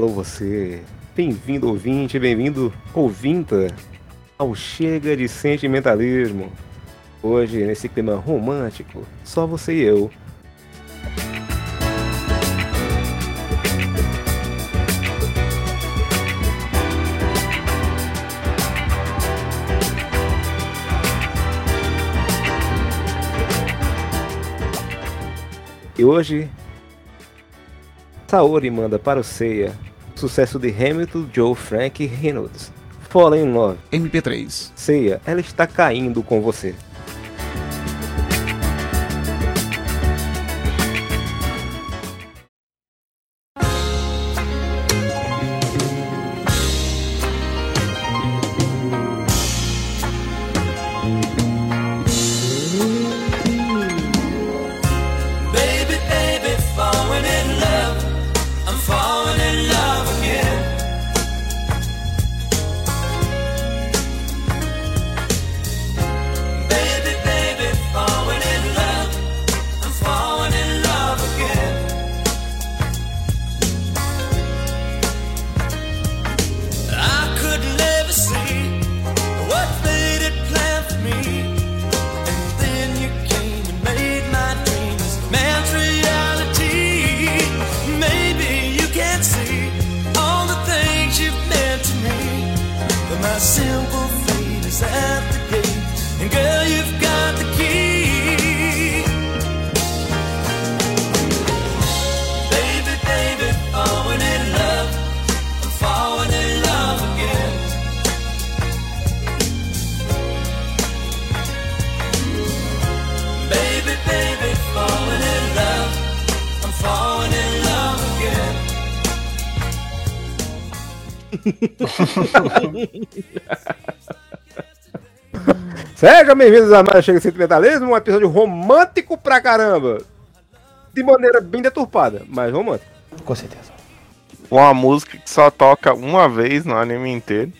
Alô você, bem-vindo ouvinte, bem-vindo ouvinta ao Chega de Sentimentalismo. Hoje, nesse clima romântico, só você e eu. E hoje, Saori manda para o Seiya sucesso de Hamilton, Joe, Frank e Reynolds. Fallen in Love. MP3. Seiya, ela está caindo com você. Sejam bem-vindos a mais Chega de Sentimentalismo, um episódio romântico pra caramba. De maneira bem deturpada, mas romântico. Com certeza. uma música que só toca uma vez no anime inteiro.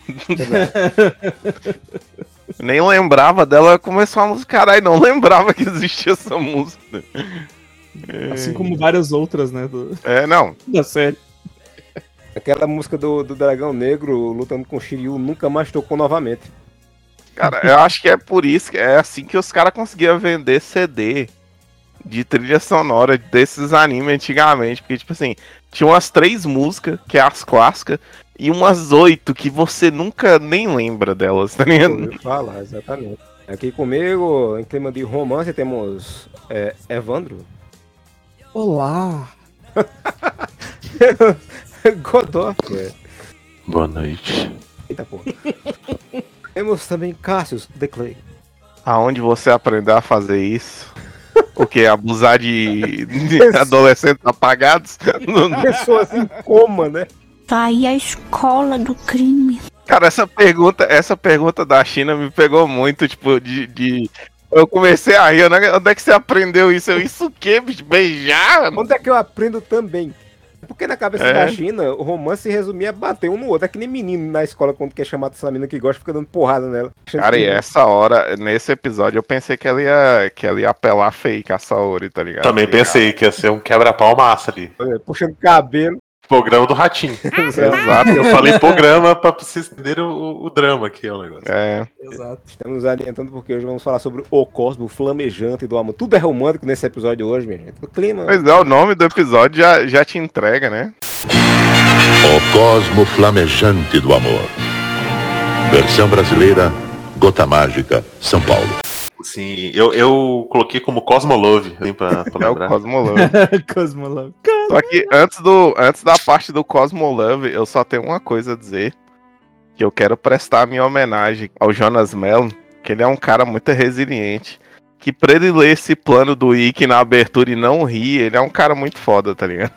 Nem lembrava dela, começou a música, caralho, não lembrava que existia essa música. Assim como várias outras, né? Do, É, não, da série. Aquela música do, do Dragão Negro lutando com o Shiryu nunca mais tocou novamente. Cara, eu acho que é por isso que é assim que os caras conseguiam vender CD de trilha sonora desses animes antigamente, porque tipo assim, tinha umas três músicas, que é as clássicas, e umas oito que você nunca nem lembra delas, tá ligado? Eu ia falar, exatamente. Aqui comigo, em clima de romance, temos é, Evandro, Olá! Godot, é. Boa noite. Eita porra. temos também Cassius, The Clay. Aonde você aprendeu a fazer isso? O que? Abusar de, de adolescentes apagados? Não- Pessoas em coma, né? Tá aí a escola do crime. Cara, essa pergunta, essa pergunta da China me pegou muito, tipo, de. de- Eu comecei a rir, onde é que você aprendeu isso? Eu, isso o quê, bicho? Beijar? Onde é que eu aprendo também? Porque na cabeça É. da China, o romance se resumia a bater um no outro. É que nem menino na escola, quando quer chamar essa menina que gosta, fica dando porrada nela. Cara, e essa hora, nesse episódio, eu pensei que ela ia, que ela ia apelar fake a Saori, tá ligado? Também pensei que ia ser um quebra-pau massa ali. É, Puxando cabelo. Programa do Ratinho. Exato. Eu falei programa pra vocês entenderem o, o drama aqui, é o negócio. É, Exato. Estamos adiantando porque hoje vamos falar sobre o cosmo flamejante do amor. Tudo é romântico nesse episódio hoje, minha gente. O clima. pois é, o nome do episódio já, já te entrega, né? O Cosmo Flamejante do Amor. Versão brasileira, Gota Mágica, São Paulo. Sim, eu, eu coloquei como Cosmolove, assim, pra, pra É o. Cosmolove. Cosmolove. Só que antes, do, antes da parte do Cosmo Love, eu só tenho uma coisa a dizer. Que eu quero prestar minha homenagem ao Jonas Mellon, que ele é um cara muito resiliente. Que pra ele ler esse plano do Ikki na abertura e não rir, ele é um cara muito foda, tá ligado?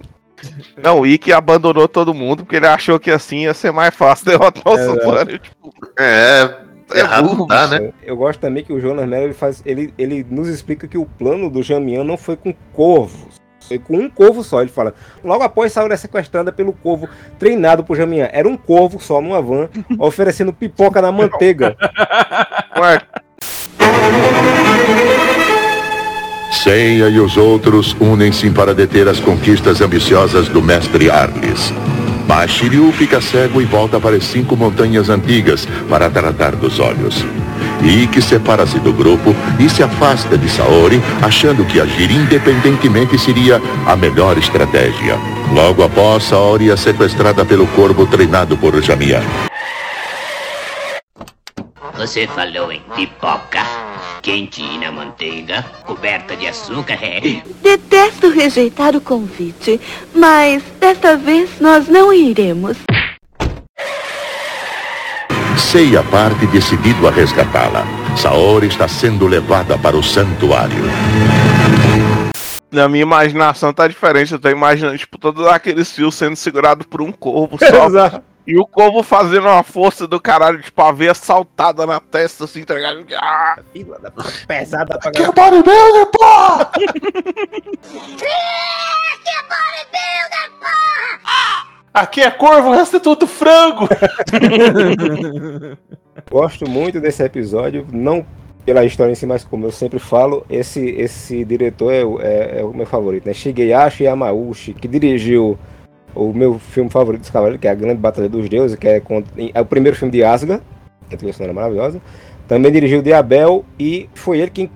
não, o Ikki abandonou todo mundo porque ele achou que assim ia ser mais fácil derrotar o É, Sublime. Tipo, É, errado burro, tá, né? Eu gosto também que o Jonas Mello ele faz. Ele, ele nos explica que o plano do Jamian não foi com corvos. Foi com um corvo só. Ele fala. Logo após Saura é sequestrada pelo corvo treinado por Jamian. Era um corvo só numa van, oferecendo pipoca na manteiga. Seiya e os outros unem-se para deter as conquistas ambiciosas do mestre Arlis. Mas Shiryu fica cego e volta para as cinco montanhas antigas para tratar dos olhos. Ikki separa-se do grupo e se afasta de Saori, achando que agir independentemente seria a melhor estratégia. Logo após, Saori é sequestrada pelo corvo treinado por Jamiya. Você falou em pipoca, quentinha na manteiga, coberta de açúcar, é? Detesto rejeitar o convite, mas desta vez nós não iremos. Seiya parte decidido a resgatá-la. Saori está sendo levada para o santuário. Na minha imaginação tá diferente. Eu tô imaginando, tipo, todos aqueles fios sendo segurados por um corvo só. Exato. E o corvo fazendo uma força do caralho, tipo, a veia saltada na testa, assim, tá ligado? Ah, Fila da puta, pesada pra Que bodybuilder, porra! Aqui é corvo, o resto é tudo frango. Gosto muito desse episódio, não pela história em si, mas como eu sempre falo, esse, esse diretor é, o- é- é o meu favorito, né? Shigeyashi Yamauchi, que dirigiu o meu filme favorito dos Cavaleiros, que é A Grande Batalha dos Deuses, que é, é o primeiro filme de Asgard, que a trilha sonora é maravilhosa. Também dirigiu de Abel e foi ele quem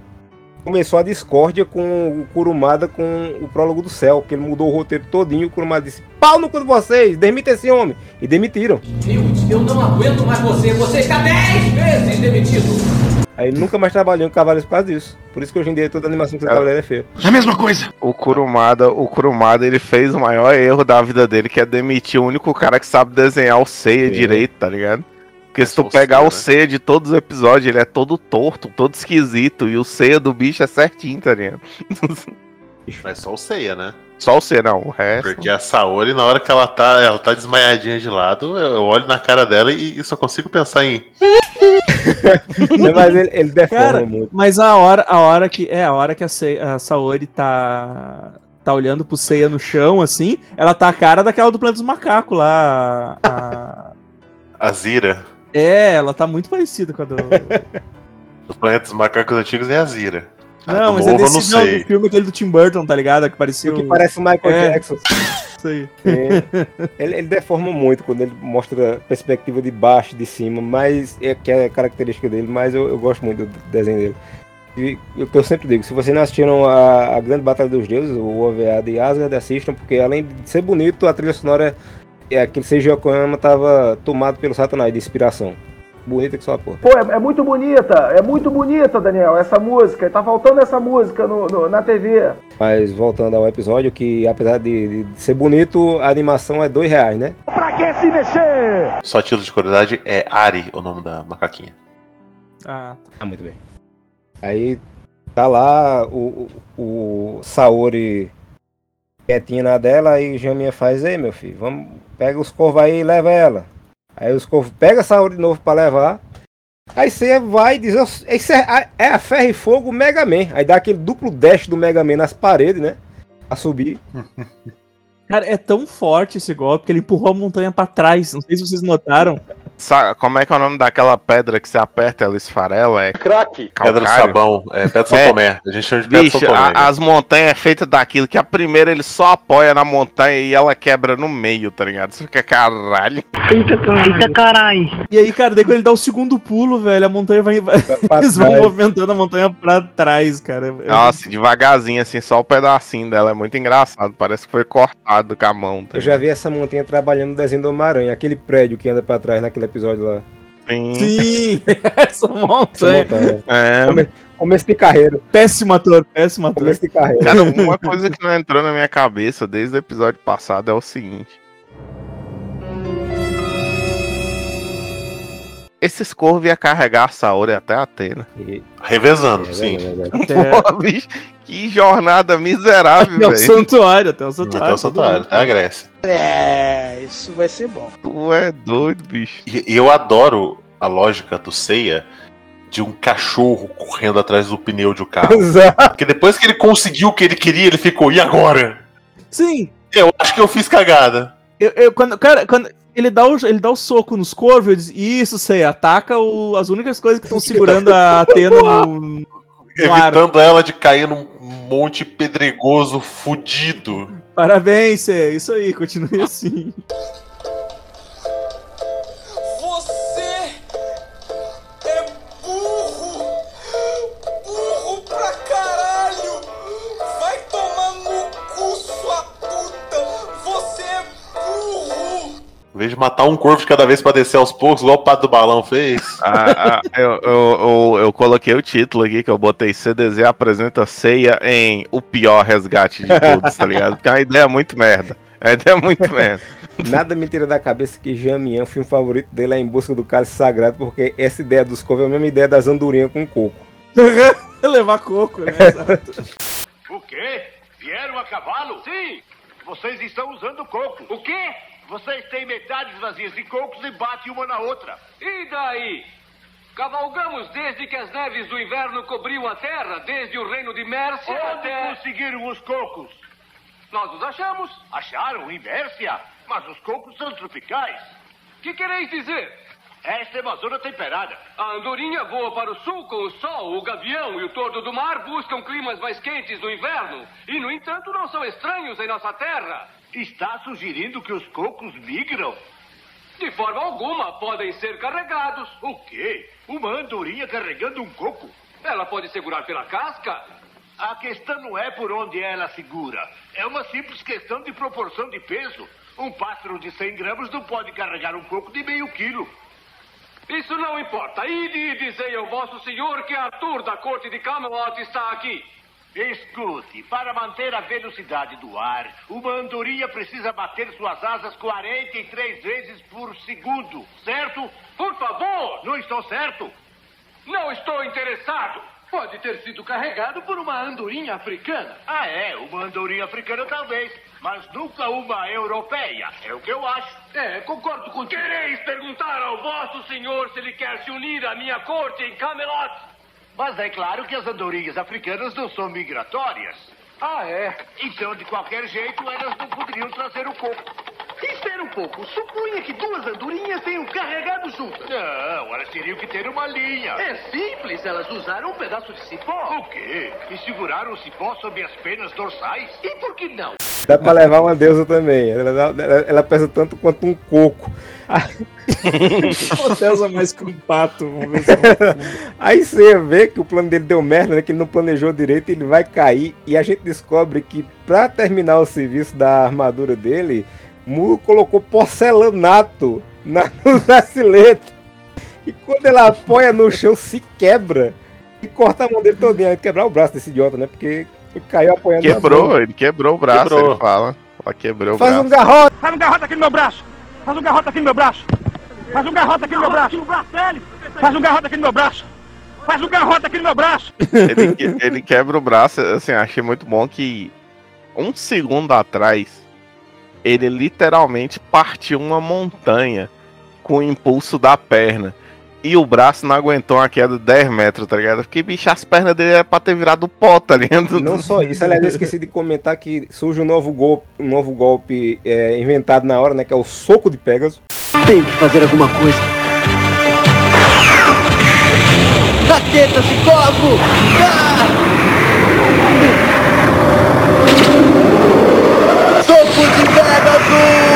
começou a discórdia com o Kurumada com o Prólogo do Céu, porque ele mudou o roteiro todinho o Kurumada disse, pau no cu de vocês, demita esse homem. E demitiram. Eu não aguento mais você. Você está 10 vezes demitido. Aí ele nunca mais trabalhou em Cavaleiros por causa disso. Por isso que hoje em dia toda animação que você É. Cavaleiro é feia. O Kurumada, o Kurumada, ele fez o maior erro da vida dele, que é demitir o único cara que sabe desenhar o Seiya Sim. direito, tá ligado? Porque se tu o pegar Seiya, o Seiya de todos os episódios, ele é todo torto, todo esquisito, e o Seiya do bicho é certinho, tá ligado? Mas só o Seiya, né? Só o Seiya, não, o resto... Porque a Saori, na hora que ela tá, ela tá desmaiadinha de lado, eu olho na cara dela e, e só consigo pensar em. Mas ele, ele deforma Cara, muito. mas a hora, a hora que. É, a hora que a, Sei- a Saori tá. tá olhando pro Seiya no chão, assim, ela tá a cara daquela do Planeta dos Macacos lá. a- A Zira. É, ela tá muito parecida com a do. Os planetas macacos antigos é a Zira. A Não, do mas é novo eu desse não sei. do filme aquele do Tim Burton, tá ligado? Que parecia O que o- parece o Michael É. Jackson. Isso aí. É. ele, ele deforma muito quando ele mostra a perspectiva de baixo, de cima, mas é que é característica dele, mas eu, eu gosto muito do desenho dele. E o que eu sempre digo, se vocês não assistiram a, a Grande Batalha dos Deuses, o OVA de Asgard, assistam, porque além de ser bonito, a trilha sonora, é, aquele Seiji Yokoyama tava tomado pelo Satanás de inspiração. Bonita que só a porra. Pô, é, é muito bonita, é muito bonita, Daniel, essa música. Tá faltando essa música no, no- na TV. Mas voltando ao episódio, que apesar de, de ser bonito, a animação é dois reais, né? Pra que se mexer? Só título de curiosidade é Ari, o nome da macaquinha. Ah, Ah, muito bem. Aí tá lá o, o, o Saori quietinho na dela e Jaminha faz, ei meu filho, vamos, pega os corvos aí e leva ela. Aí os corvos pega a Saori de novo pra levar. Aí você vai e diz, "Eu- isso é, é a ferro e fogo Mega Man. Aí dá aquele duplo dash do Mega Man nas paredes, né? A subir. Cara, é tão forte esse golpe que ele empurrou a montanha pra trás. Não sei se vocês notaram. Como é que é o nome daquela pedra que você aperta e ela esfarela? É Crack. Pedra do sabão, é Pedra São É. Tomé. A gente chama de Pedra Bicho, São Tomé. a- as montanhas é feita daquilo que a primeira ele só apoia na montanha e ela quebra no meio, tá ligado? Você fica caralho. Eita caralho. E aí, cara, daí quando ele dá o segundo pulo, velho, a montanha vai. vai- Eles vão movimentando a montanha pra trás, cara. Nossa, devagarzinho, assim, só o pedacinho dela. É muito engraçado. Parece que foi cortado com a mão. Tá Eu já vi essa montanha trabalhando no desenho do Homem-Aranha, aquele prédio que anda pra trás naquele episódio lá. Sim. Sim, essa Essa montanha. montanha. É, Come- Começo de carreira. Péssimo ator, péssimo ator. Começo de carreira. Cara, uma coisa que não entrou na minha cabeça desde o episódio passado é o seguinte. Esses corvos iam carregar a Saori até a Atena. E- Revezando, é, sim. é Pô, bicho, que jornada miserável, até o velho. santuário, até o santuário. Até o santuário, até a Grécia. É, isso vai ser bom. Tu é doido, bicho. E e eu adoro a lógica do Seiya de um cachorro correndo atrás do pneu de um carro. Exato. Porque depois que ele conseguiu o que ele queria, ele ficou, e agora? Sim, Eu acho que eu fiz cagada. Eu, eu- quando, cara, quando ele dá, o, ele dá o soco nos corvos, eu diz, isso, sei, ataca o- as únicas coisas que estão segurando a Atena no, no ar. Evitando ela de cair num, monte pedregoso fudido. Parabéns, Seiya. Isso aí, continue assim. Em vez de matar um corvo de cada vez pra descer aos poucos, igual o Pato do Balão fez. Ah, ah, eu, eu, eu, eu coloquei o título aqui que eu botei CDZ apresenta ceia em o pior resgate de todos, tá ligado? Porque é uma ideia muito merda. É uma ideia muito merda. Nada me tira da cabeça que Jamian, o filme favorito dele é Em Busca do Cálice Sagrado, porque essa ideia dos covos é a mesma ideia das andorinhas com coco. Levar coco, né? O quê? Vieram a cavalo? Sim. Vocês estão usando coco. O quê? Vocês têm metades vazias de cocos e batem uma na outra. E daí? Cavalgamos desde que as neves do inverno cobriam a terra, desde o reino de Mércia Onde até... conseguiram os cocos? Nós os achamos. Acharam em Mércia? Mas os cocos são tropicais. Que quereis dizer? Esta é uma zona temperada. A andorinha voa para o sul com o sol, o gavião e o tordo do mar buscam climas mais quentes no inverno. E, no entanto, não são estranhos em nossa terra. Está sugerindo que os cocos migram? De forma alguma, podem ser carregados. O quê? Uma andorinha carregando um coco? Ela pode segurar pela casca. A questão não é por onde ela segura. É uma simples questão de proporção de peso. Um pássaro de 100 gramas não pode carregar um coco de meio quilo. Isso não importa. Ide e dizei ao vosso senhor que Arthur da corte de Camelot está aqui. Escute, para manter a velocidade do ar, uma andorinha precisa bater suas asas 43 vezes por segundo, certo? Por favor! Não estou certo? Não estou interessado. Pode ter sido carregado por uma andorinha africana. Ah, é, uma andorinha africana talvez, mas nunca uma europeia. É o que eu acho. É, concordo contigo. Quereis perguntar ao vosso senhor se ele quer se unir à minha corte em Camelot? Mas é claro que as andorinhas africanas não são migratórias. Ah, é? Então, de qualquer jeito, elas não poderiam trazer o coco. Espera um pouco. Supunha que duas andorinhas tenham carregado juntas. Não, elas teriam que ter uma linha. É simples, elas usaram um pedaço de cipó. O quê? E seguraram o cipó sob as penas dorsais? E por que não? Dá pra levar uma deusa também. Ela, ela- ela pesa tanto quanto um coco. Pesa mais que um pato. É Aí você vê que o plano dele deu merda, né? Que ele não planejou direito, ele vai cair. E a gente descobre que pra terminar o serviço da armadura dele, Muro colocou porcelanato na, no bracelete. E quando ela apoia no chão, se quebra. E corta a mão dele todinha. Quebrar o braço desse idiota, né? Porque ele caiu apoiando. Quebrou, ele quebrou o braço, Quebrou. ele fala. Ela quebrou o Faz braço. um garrote. Faz um garrote aqui no meu braço! Faz um garrote aqui no meu braço! Faz um garrote aqui no meu braço! Faz um garrote aqui no meu braço! Faz um garrote aqui no meu braço! ele, que- ele quebra o braço, assim, achei muito bom que um segundo atrás ele literalmente partiu uma montanha com o impulso da perna. E o braço não aguentou uma queda de 10 metros, tá ligado? Porque, bicho, as pernas dele era pra ter virado pó, tá ligado? Não só isso, aliás, eu esqueci de comentar que surge um novo golpe, um novo golpe é, inventado na hora, né? Que é o soco de Pegasus. Tem que fazer alguma coisa. Raqueta, Cicovo! Soco de Pegasus!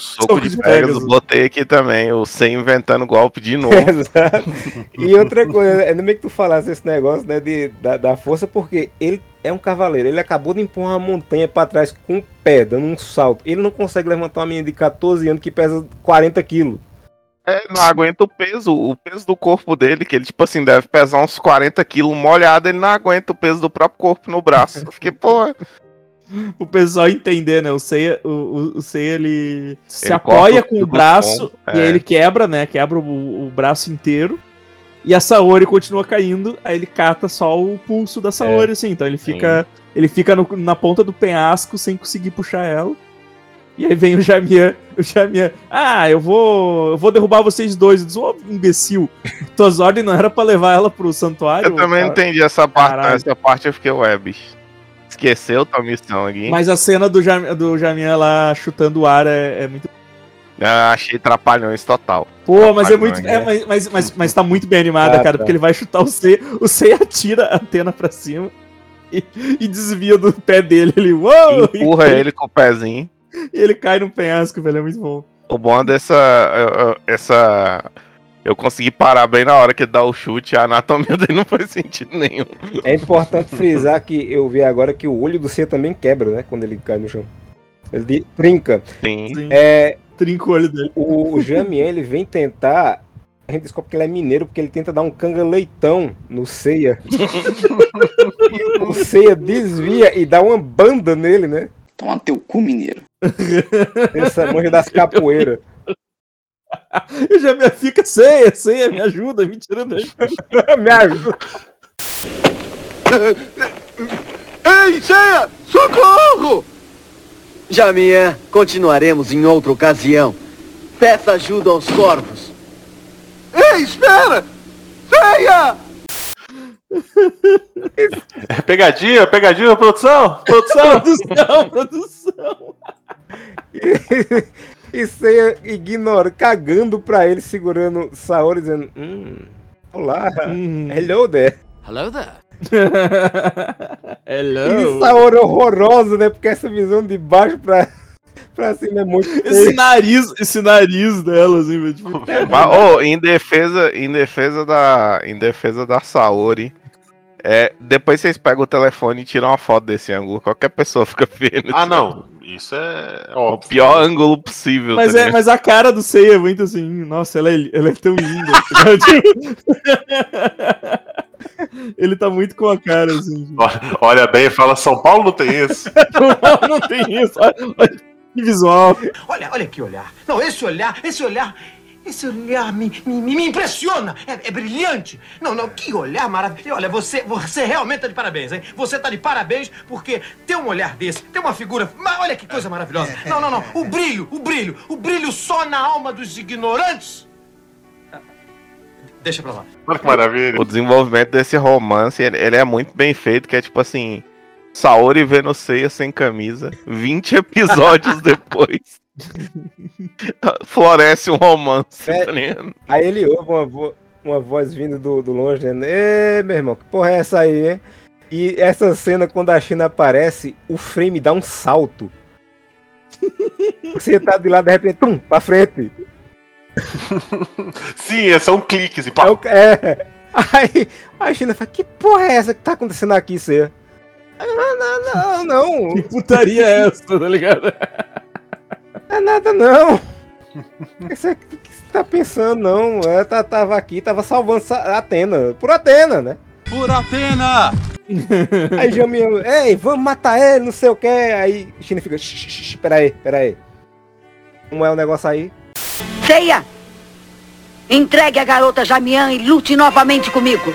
O soco, de, Pegasus, botei aqui também. O sem inventando golpe de novo. Exato. E outra coisa, ainda bem que tu falasse esse negócio, né, de, da, da força, porque ele é um cavaleiro, ele acabou de empurrar uma montanha pra trás com um pé, dando um salto. Ele não consegue levantar uma menina de 14 anos que pesa 40 quilos. É, não aguenta o peso, o peso do corpo dele, que ele, tipo assim, deve pesar uns 40 quilos molhado, ele não aguenta o peso do próprio corpo no braço. Eu fiquei, pô, o pessoal entender, né? O Seiya, o, o, Seiya, ele se Ele apoia com o braço e aí é. ele quebra, né? Quebra o, o braço inteiro. E a Saori continua caindo, aí ele cata só o pulso da Saori, assim. Então ele fica, ele fica no- na ponta do penhasco sem conseguir puxar ela. E aí vem o Jamian, o Jamian, ah, eu vou, eu vou derrubar vocês dois. Disse, ô, imbecil, tuas ordens não era pra levar ela pro santuário? eu também cara?" entendi essa parte. Caralho. essa parte eu fiquei, bicho. Esqueceu tua missão aqui. Mas a cena do, Jam, do Jamian lá chutando o ar é, é muito. Ah, achei trapalhões total. Pô, mas é muito. É, né? mas, mas, mas, mas tá muito bem animada, Ah, cara, tá. porque ele vai chutar o C, o C atira a antena pra cima e, e desvia do pé dele. Ele, uou! Empurra e, ele com o pezinho. E ele cai no penhasco, velho. É muito bom. O bom dessa. eu- eu- Essa. Eu consegui parar bem na hora que ele dá o chute, a anatomia dele não faz sentido nenhum. É importante frisar que eu vi agora que o olho do C também quebra, né? Quando ele cai no chão. Ele de- trinca. Sim. É, Trinca o olho dele. O, o Jamien, ele vem tentar. A gente descobre que ele é mineiro porque ele tenta dar um canga-leitão no Ceia. O Ceia desvia e dá uma banda nele, né? Toma teu cu, mineiro. Essa manja das capoeiras. Eu já me fica ceia, ceia, me ajuda, me tira daí. me ajuda. Ei, Ceia! Socorro! Jamie, continuaremos em outra ocasião. Peça ajuda aos corvos. Ei, espera! Ceia! É pegadinha, pegadinha, produção? Produção! produção, produção! E Ceia ignora, cagando pra ele, segurando Saori, dizendo: Hum, olá, hello there. Hello there. Hello. E Saori horrorosa, né? Porque essa visão de baixo pra, pra cima é muito. Esse nariz, esse nariz dela, assim, velho, tipo, Mas, ô, em defesa, em defesa da, em defesa da Saori, é, depois vocês pegam o telefone e tiram uma foto desse ângulo. Qualquer pessoa fica vendo. Ah, não. Isso é O pior ângulo possível. Mas, tá é, mas a cara do Seiya é muito assim, nossa, ela é, ela é tão linda. tá? Ele tá muito com a cara, assim. Olha bem e fala, São Paulo não tem isso. não tem isso. Olha, olha que visual. Olha, olha que olhar. Não, esse olhar, esse olhar, esse olhar me, me, me impressiona. É, é brilhante. Não, não, que olhar maravilhoso. Olha, você, você realmente tá de parabéns, hein? Você tá de parabéns porque ter um olhar desse, ter uma figura. Mas olha que coisa maravilhosa. Não, não, não. O brilho, o brilho, o brilho só na alma dos ignorantes. Deixa pra lá. Olha que maravilha. O desenvolvimento desse romance, ele, ele é muito bem feito, que é tipo assim, Saori vendo Seiya sem camisa, 20 episódios depois. Floresce um romance, É. tá? Aí ele ouve uma, vo- uma voz vindo do, do longe, dizendo: Ê, meu irmão, que porra é essa aí, hein? E essa cena, quando a China aparece, o frame dá um salto. Você tá de lá, de repente, tum, pra frente. Sim, é só um clique, assim, pá. É, é. Aí a China fala: Que porra é essa que tá acontecendo aqui, Cê? Não, não, não, não. Que putaria é essa, tá ligado? Não é nada, não. O que você tá pensando, não? Eu tá- tava aqui, tava salvando Sa- Atena. Por Atena, né? Por Atena! Aí Jamião, ei, vamos matar ele, não sei o que. Aí China fica, "Shh, peraí, peraí. Como é o negócio aí? Ceia! Entregue a garota Jamian e lute novamente comigo.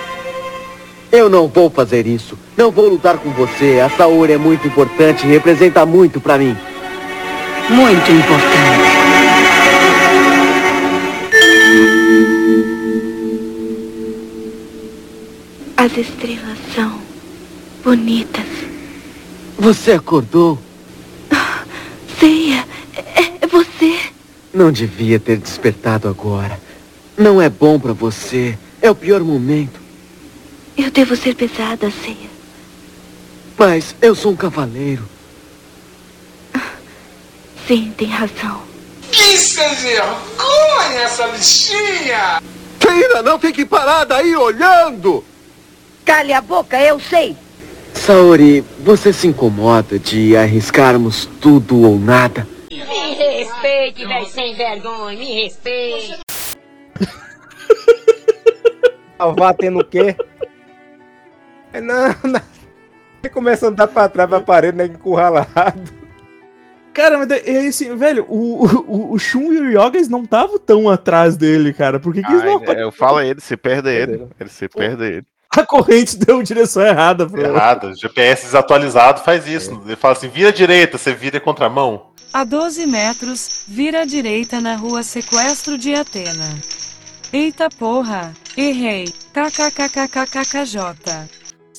Eu não vou fazer isso. Não vou lutar com você. A Saori é muito importante e representa muito pra mim. Muito importante. As estrelas são bonitas. Você acordou? Ceia, é, é você. Não devia ter despertado agora. Não é bom pra você. É o pior momento. Eu devo ser pesada, Ceia. Mas eu sou um cavaleiro. Sim, tem razão. Que sem vergonha essa bichinha! Keira, não fique parada aí olhando! Cale a boca, eu sei. Saori, você se incomoda de arriscarmos tudo ou nada? Me respeite, velho sem vergonha, me respeite. Salvar tendo o quê? É, não, não. Ele começa a andar pra trás, pra parede, né? Encurralado. Cara, mas é assim, velho, o, o, o Shun e o Yogas não estavam tão atrás dele, cara. Por que, que eles não Ah, eu falo ele, se perde ele. Ele se perde ele. A corrente deu direção errada pro Errado. GPS desatualizado faz isso. Ele fala assim, vira à direita, você vira contramão. A 12 metros, vira à direita na rua Sequestro de Atena. Eita porra, errei. KKKKKKJ.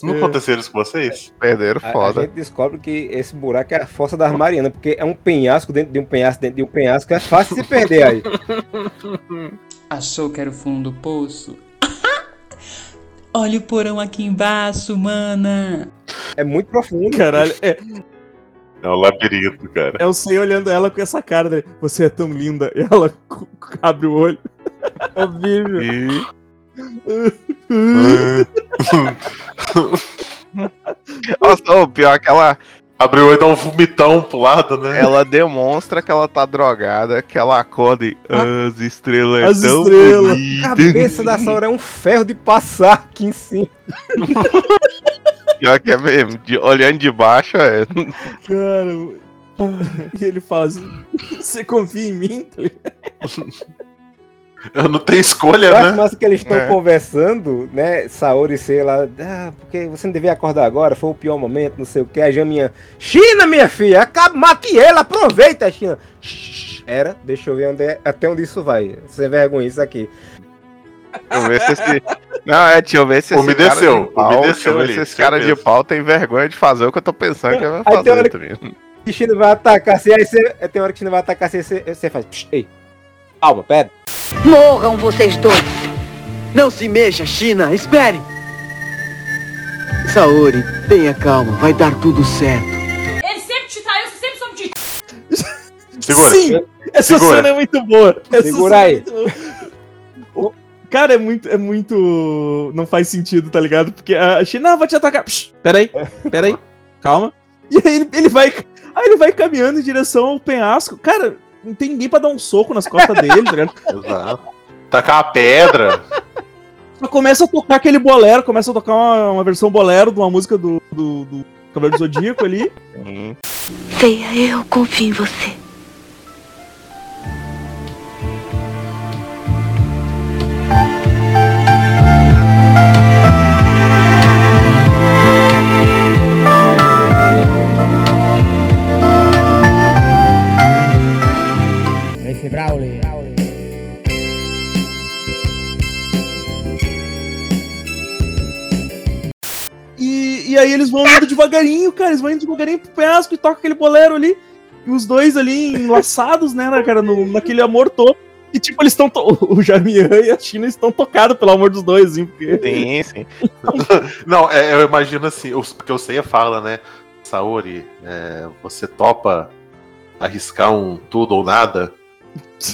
Não aconteceu isso com vocês? Perderam A, a foda. gente descobre que esse buraco é a fossa das Marianas, porque é um penhasco dentro de um penhasco dentro de um penhasco, é fácil se perder aí. Achou que era o fundo do poço? Olha o porão aqui embaixo, mana. É muito profundo. Caralho, é, É um labirinto, cara. é o Sei olhando ela com essa cara, né? Você é tão linda. E ela abre o olho. É horrível. Nossa, o pior é que ela, Abriu e dá um vomitão pro lado, né? ela demonstra que ela tá drogada, que ela acorda e as estrelas As é tão estrelas. A cabeça da Saura é um ferro de passar aqui em cima. Pior que é mesmo, de- olhando de baixo é. Cara. E ele fala assim: Você confia em mim? Tá? Eu não tenho escolha, Eu acho né? massa que eles estão É. conversando, né? Saori e sei lá, ah, porque você não devia acordar agora, foi o pior momento, não sei o que. A Jaminha, China, minha filha, acaba, mate ela, aproveita, China. Era, deixa eu ver onde é- até onde isso vai. Sem vergonha isso aqui. Deixa eu ver se esse. Não, é, deixa eu ver se esse Umedeceu, cara de pau, deixa eu ver ali, se esse cara de pau tem vergonha de fazer o que eu tô pensando que ele vai Aí hora fazer que- também. E China vai atacar assim, aí você, tem hora que China vai atacar assim, você, você faz, "Psh, ei, calma, pera. Morram vocês dois. Não se mexa, China, espere! Saori, tenha calma, vai dar tudo certo. Ele sempre te traiu, você sempre soube de Segura. Sim! Essa Segura. cena é muito boa. Essa Segura é aí. Cara, é muito, é muito. Não faz sentido, tá ligado? Porque a China ah, vai te atacar. Psh, peraí, peraí, calma. E aí ele, ele vai. Aí ele vai caminhando em direção ao penhasco. Cara, não tem ninguém pra dar um soco nas costas dele, tá ligado? Exato. Tacar uma pedra. Só começa a tocar aquele bolero, começa a tocar uma, uma versão bolero de uma música do, do, do Cavaleiro do Zodíaco ali. Ceia, eu confio em você. E, e aí eles vão indo devagarinho, cara. Eles vão indo devagarinho pro penhasco e toca aquele bolero ali. E os dois ali enlaçados, né, né, cara, no, naquele amor todo. E tipo, eles estão. O Jamian e a China estão tocados pelo amor dos dois, assim, porque. Sim, sim. Não, é, eu imagino assim, os- porque o Seiya fala, né? Saori, é, você topa arriscar um tudo ou nada?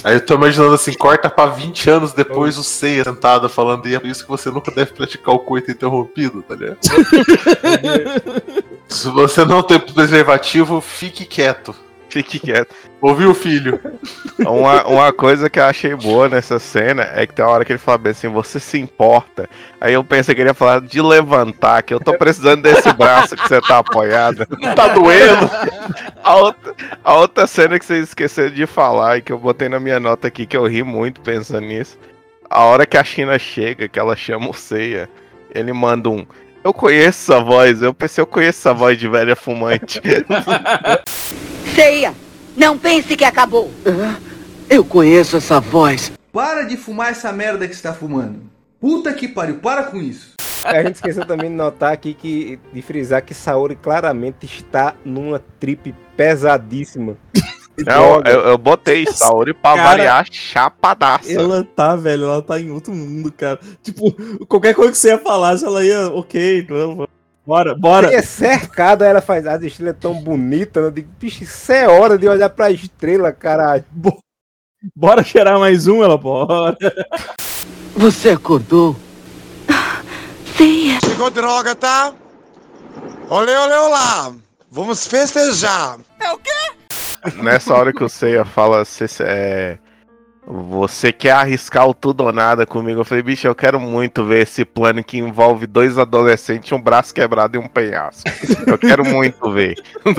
Aí eu tô imaginando assim, corta pra 20 anos depois o Seiya sentado falando, e é por isso que você nunca deve praticar o coito interrompido, tá ligado? Se você não tem preservativo, fique quieto. Fique quieto. Ouviu, filho? Uma, uma coisa que eu achei boa nessa cena é que tem uma hora que ele fala bem assim, você se importa. Aí eu pensei que ele ia falar de levantar, que eu tô precisando desse braço que você tá apoiado. Tá doendo? A outra, a outra cena que vocês esqueceram de falar e que eu botei na minha nota aqui, que eu ri muito pensando nisso. A hora que a China chega, que ela chama o Ceia, ele manda um. Eu conheço essa voz, eu pensei, eu conheço essa voz de velha fumante. Ceia, não pense que acabou. Eu conheço essa voz. Para de fumar essa merda que você tá fumando. Puta que pariu, para com isso. A gente esqueceu também de notar aqui que. de frisar que Saori claramente está numa trip pesadíssima. Não, eu, eu botei Saori pra Cara, variar chapadaça. Ela tá, velho, ela tá em outro mundo, cara. Tipo, qualquer coisa que você ia falar, ela ia, ok, não, bora, bora. E é cercado, ela faz. As estrelas tão bonitas. Eu digo, bicho, isso é hora de olhar pra estrela, caralho. Bora cheirar mais um, ela bora. Você acordou? Ceia. Chegou droga, tá? Olê, olê, olá. Vamos festejar. É o quê? Nessa hora que o Seiya fala, "Cê- cê- é, você quer arriscar o tudo ou nada comigo? Eu falei, bicho, eu quero muito ver esse plano que envolve dois adolescentes, um braço quebrado e um penhasco. Eu quero muito ver.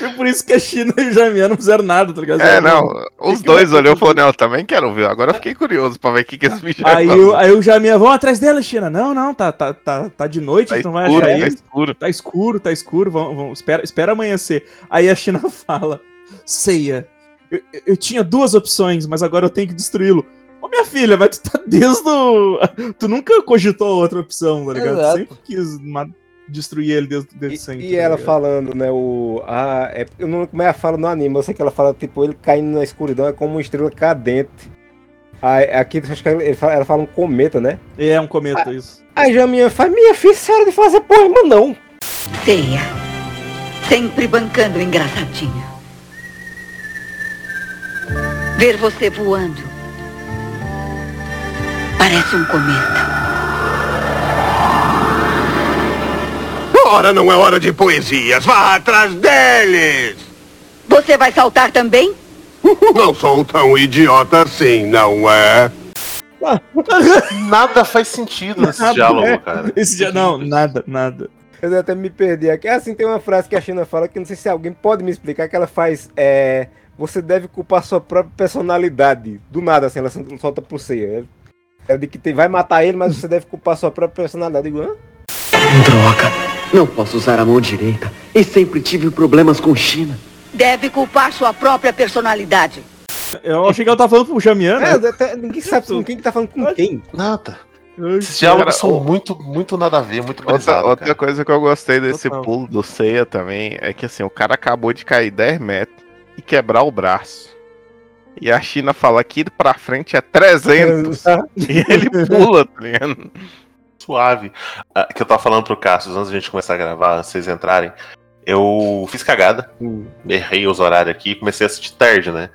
É por isso que a China e o Jamian não fizeram nada, tá ligado? É, não, os dois olhou e falou, não, eu também quero ver. Agora eu fiquei curioso pra ver o que, que esse bicho vai Aí, fazer. o- aí o Jamian, vão atrás dela, China. Não, não, tá, tá, tá, tá de noite, Tá não vai achar tá eles. escuro. Tá escuro, tá escuro, vamos, vamos, espera, espera amanhecer. Aí a China fala, Ceia, eu, eu- tinha duas opções, mas agora eu tenho que destruí-lo. Ô, minha filha, mas tu tá desde o. Tu nunca cogitou outra opção, tá ligado? Tu Exato. sempre quis destruir ele desde, desde sempre. E tá ela ligado? falando, né, o... A, é, eu não lembro como ela fala no anime, eu sei que ela fala, tipo, ele caindo na escuridão é como uma estrela cadente. Aí, aqui, acho que ele fala- ela fala um cometa, né? É um cometa, isso. Aí já minha faz, minha filha, é hora de fazer porra, não. Ceia. Sempre bancando o engraçadinho. Ver você voando. Parece um cometa. Ora, não é hora de poesias. Vá atrás deles. Você vai saltar também? Não sou tão idiota assim, não é? Nada faz sentido nesse Nada, diálogo, é. cara. Esse dia, não, nada, nada. Eu até me perdi aqui. Assim, tem uma frase que a China fala que não sei se alguém pode me explicar, que ela faz. É, você deve culpar sua própria personalidade. Do nada, assim, ela sol- solta pro ceia. É de que tem, vai matar ele, mas você deve culpar sua própria personalidade. Eu digo, hã? Droga, não posso usar a mão direita. E sempre tive problemas com China. Deve culpar sua própria personalidade. Eu achei que ela tava falando pro Jamian, né? É, até- ninguém sabe com quem que tá falando com quem. Nada. Esses diálogos são muito, muito nada a ver, muito Outra, brisado, outra coisa que eu gostei desse Total. pulo do Ceia também é que assim, o cara acabou de cair 10 metros e quebrar o braço. E a China fala que ir pra frente é 300. e ele pula, tá ligado? Suave. Ah, que eu tava falando pro Cassius antes da gente começar a gravar, antes de vocês entrarem. Eu fiz cagada, errei os horários aqui e comecei a assistir tarde, né?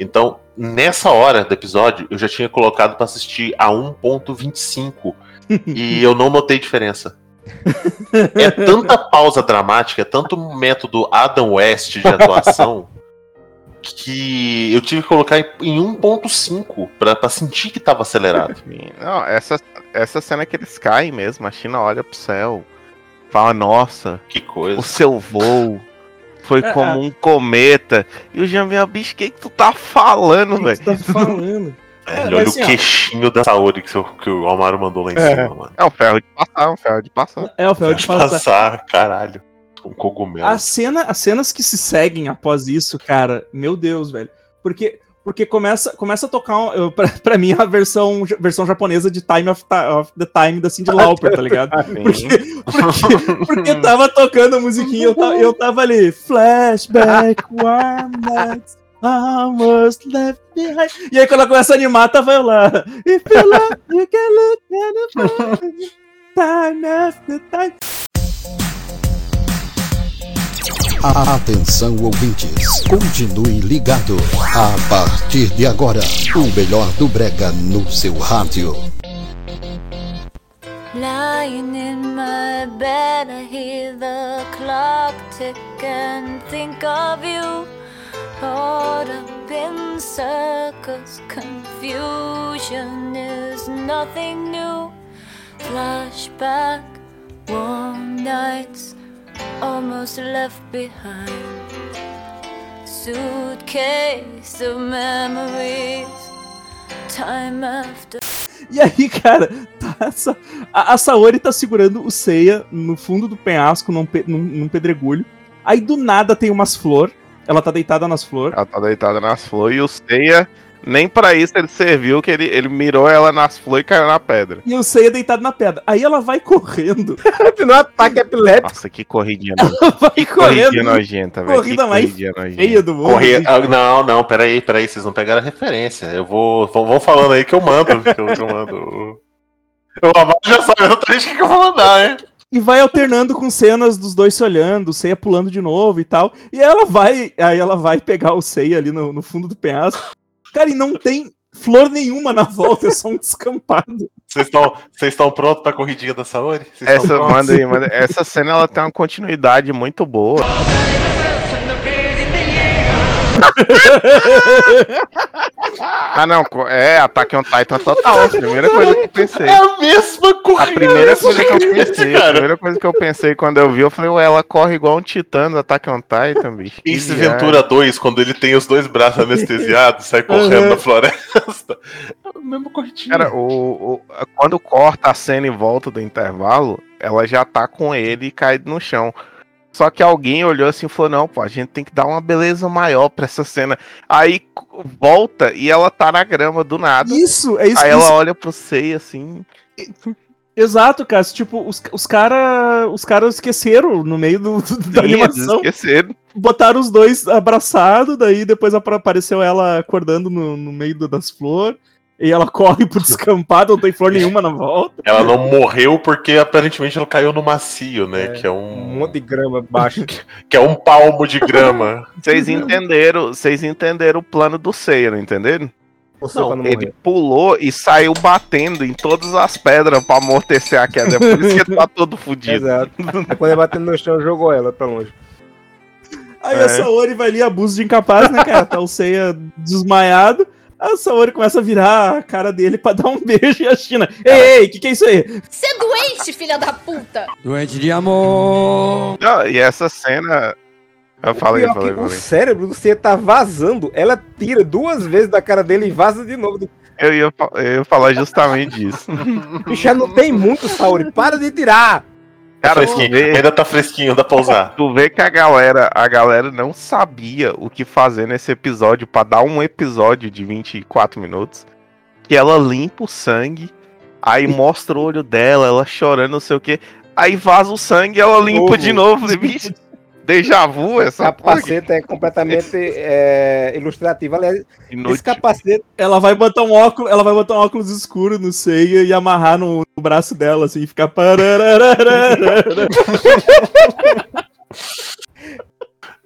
Então, nessa hora do episódio, eu já tinha colocado pra assistir a 1.25 e eu não notei diferença. É tanta pausa dramática, é tanto método Adam West de atuação que eu tive que colocar em em 1.5 pra, pra sentir que tava acelerado. Não, essa, essa cena que eles caem mesmo, a China olha pro céu, fala, nossa, que coisa. O seu voo foi É, como é. um cometa. E o Jamiel, bicho, o que, que tu tá falando, velho? tá falando? É, olha assim, o ó. queixinho da Saori que, seu- que o Almaro mandou lá em É. cima, mano. É um ferro de passar, é um ferro de passar. É, o ferro de passar. Passar, caralho. Um cogumelo. A cena, as cenas que se seguem após isso, cara, meu Deus, velho. Porque, porque começa, começa a tocar, um- pra mim, a versão, versão japonesa de Time of, of the Time da Cindy Lauper, tá ligado? Porque, porque, porque tava tocando a musiquinha, eu tava, eu tava ali, flashback, warm nights, almost left behind. E aí quando ela começa a animar, tava eu lá. If you love, you can look at the time after time. Atenção ouvintes, continue ligado. A partir de agora, o melhor do Brega no seu rádio. Lying in my bed, I hear the clock tick and think of you. Caught up in circles, confusion is nothing new. Flashback, warm nights, almost left behind. Suitcase of memories, time after. E aí, cara, tá essa- a, a Saori tá segurando o Seiya no fundo do penhasco, num, pe- num- num pedregulho. Aí do nada tem umas flores. Ela tá deitada nas flores. Ela tá deitada nas flores e o Seiya, nem pra isso ele serviu, que ele, ele mirou ela nas flores e caiu na pedra. E o Seiya deitado na pedra. Aí ela vai correndo. no ataque epiléptico. Nossa, que corridinha nojenta. vai Que correndo. corridinha nojenta, velho. Corrida Que mais feia do mundo. Correr... Ah, não, não, peraí, peraí, vocês não pegaram a referência. Eu vou. Vão, falando aí que eu mando. Que eu, que eu mando. O Amaro já sabe exatamente o que que eu vou mandar, hein? E vai alternando com cenas dos dois se olhando, o Seiya pulando de novo e tal. E ela vai. Aí ela vai pegar o Seiya ali no, no fundo do penhasco. Cara, e não tem flor nenhuma na volta, é só um descampado. Vocês estão vocês estão prontos pra corridinha da Saori? Vocês Essa, manda aí, manda aí. Essa cena ela tem uma continuidade muito boa. Ah, não, é Attack on Titan total. A primeira coisa que eu pensei. É a mesma corrida. A primeira coisa que eu pensei, a cara. primeira coisa que eu pensei quando eu vi, eu falei, ué, ela corre igual um titã do Attack on Titan, bicho. Ace. Ventura 2, quando ele tem os dois braços anestesiados, sai correndo Uhum. na floresta. É o mesmo corridinho. Cara, o, o- quando corta a cena e volta do intervalo, ela já tá com ele caído no chão. Só que alguém olhou assim e falou: não, pô, a gente tem que dar uma beleza maior pra essa cena. Aí volta e ela tá na grama do nada. Isso, é isso Aí isso- ela olha pro Sei assim. Exato, cara. Tipo, os, os caras os cara esqueceram no meio do, do- da Sim, eles animação. esqueceram. Botaram os dois abraçados, daí depois apa- apareceu ela acordando no, no meio das flores. E ela corre pro descampado, não tem flor nenhuma na volta. Ela não morreu porque aparentemente ela caiu no macio, né? que é um. Um monte de grama baixa. que é um palmo de grama. Vocês entenderam, vocês entenderam o plano do Seiya, não entenderam? Não, não ele morrer. pulou e saiu batendo em todas as pedras pra amortecer a queda. É por isso que ele tá todo fudido. Exato. Aí quando ele batendo no chão, jogou ela pra longe. Aí É. a Saori vai ali, abuso de incapaz, né, cara? Tá o Seiya desmaiado. A Saori começa a virar a cara dele pra dar um beijo e a China. Ei, ei, que que é isso aí? Você é doente, filha da puta! Doente de amor. Não, e essa cena. Eu falei, Pior falei, que o cérebro do Seiya tá vazando. Ela tira duas vezes da cara dele e vaza de novo. Eu ia, eu ia falar justamente isso. Já não tem muito, Saori. Para de tirar. Tá Cara, fresquinho, vê- ainda tá fresquinho, dá pra usar. Tu vê que a galera, a galera não sabia o que fazer nesse episódio pra dar um episódio de 24 minutos. Que ela limpa o sangue, aí mostra o olho dela, ela chorando, não sei o que. Aí vaza o sangue e ela limpa Novo. de novo. Falei, Bicho, déjà vu essa porra. capacete é completamente é, ilustrativo. Aliás, Inútil. esse capacete Ela vai botar um óculos, ela vai botar um óculos escuro no Seiya e amarrar no, no braço dela, assim, e ficar.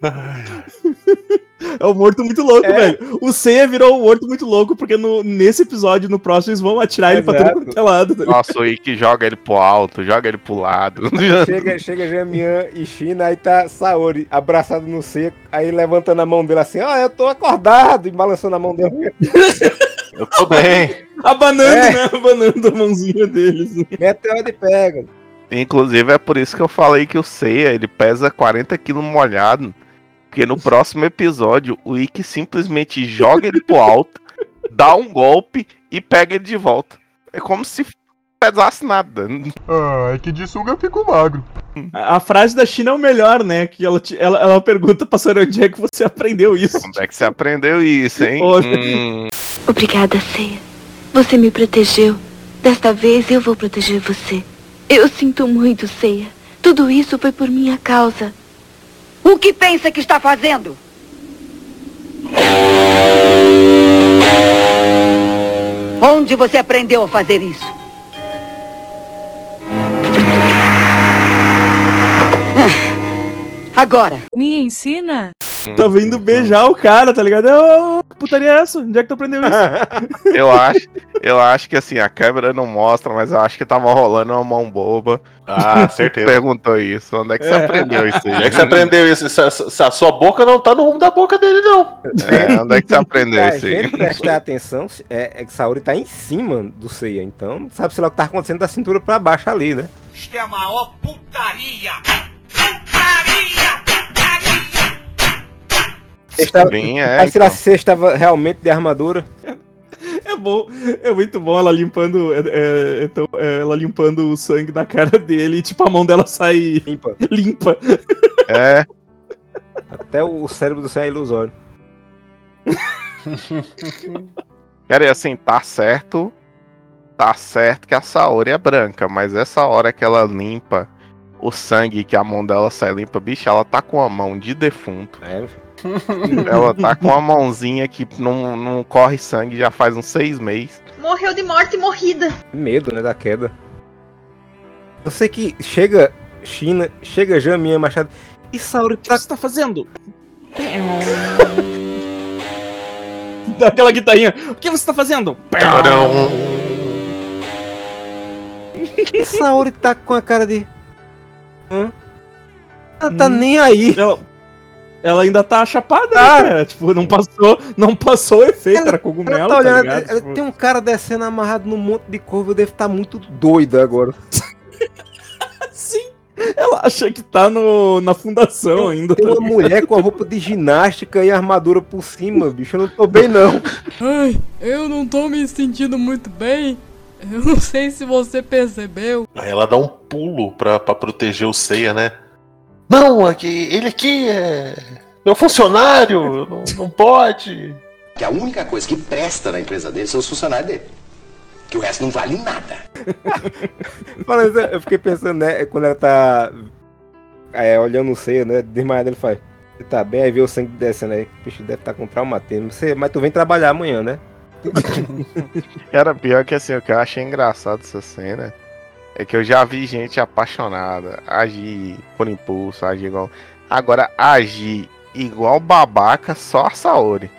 É um morto muito louco, É. velho. O Seiya virou um morto muito louco, porque no, nesse episódio, no próximo, eles vão atirar ele pra Exato. todo é lado. tá? Nossa, o Ikki joga ele pro alto, joga ele pro lado. chega, chega Jamian e China, aí tá Saori abraçado no seco, aí levantando a mão dele assim, ó, eu tô acordado, e balançando a mão dele. Eu tô bem. Abanando, É. né? Abanando a mãozinha deles. Mete onde pega. Inclusive é por isso que eu falei que o Seiya, ele pesa 40 quilos molhado. Porque no próximo episódio, o Ikki simplesmente joga ele pro alto, dá um golpe e pega ele de volta. É como se pesasse nada. Ah, é que de sunga eu fico magro. A, a frase da China é o melhor, né? Que ela, te- ela, ela pergunta pra Sarah onde é que você aprendeu isso. Onde é que você aprendeu isso, hein? Hum, Obrigada, Ceia. Você me protegeu. Desta vez eu vou proteger você. Eu sinto muito, Ceia. Tudo isso foi por minha causa. O que pensa que está fazendo? Onde você aprendeu a fazer isso? Agora. Me ensina? Tava indo beijar o cara, tá ligado? Que putaria é essa? Onde é que tu aprendeu isso? eu acho, eu acho que assim, a câmera não mostra, mas eu acho que tava rolando uma mão boba. Ah, certeza. Perguntou isso. Onde é que você aprendeu isso aí? Onde é que você aprendeu isso? Se, se- se a sua boca não tá no rumo da boca dele, não. É, onde é que você aprendeu isso aí? gente prestar atenção, é, é que Saori tá em cima do Seiya, então sabe-se lá o que tá acontecendo da cintura pra baixo ali, né? Isto é a maior putaria! Estava, Sim, é, aí, será então. se estava realmente de armadura? É bom, é muito bom ela limpando, é, é, então, é, ela limpando o sangue da cara dele e tipo a mão dela sai limpa. limpa. É. Até o cérebro do Seiya é ilusório. Cara, e assim, tá certo. Tá certo que a Saori é branca, mas essa hora que ela limpa o sangue que a mão dela sai limpa, bicho, ela tá com a mão de defunto. É, Ela tá com a mãozinha que não, não corre sangue já faz uns seis meses. Morreu de morte morrida. medo, né, da queda. Eu sei que chega China, chega Jaminha Machado. E Saori O que você tá fazendo? Dá aquela guitarrinha. O que você tá fazendo? E Saori tá com a cara de. Hã? Ela tá nem aí. Ela, ela ainda tá chapada, Tá. né, cara? Tipo, não passou, não passou o efeito, era cogumelo, Ela tá tá olhando, ligado? ela- Tipo, tem um cara descendo amarrado num monte de corvo, eu devo estar muito doido agora. Sim, ela acha que tá no, na fundação ainda. Tem uma mulher com a roupa de ginástica e armadura por cima, bicho. Eu não tô bem, não. Ai, eu não tô me sentindo muito bem. Eu não sei se você percebeu. Aí ela dá um pulo pra, pra proteger o Seiya, né? Não, aqui, ele aqui é meu funcionário, não, não pode. Que a única coisa que presta na empresa dele são os funcionários dele. Que o resto não vale nada. Falando eu fiquei pensando, né, quando ela tá é, olhando o seio, né, desmaiado, ele faz. Você tá bem, aí vê o sangue descendo aí. O bicho deve estar tá com traumatismo. Você, mas tu vem trabalhar amanhã, né? Cara, pior que assim, o que eu achei engraçado essa cena é que eu já vi gente apaixonada agir por impulso, agir igual. Agora, agir igual babaca, só a Saori.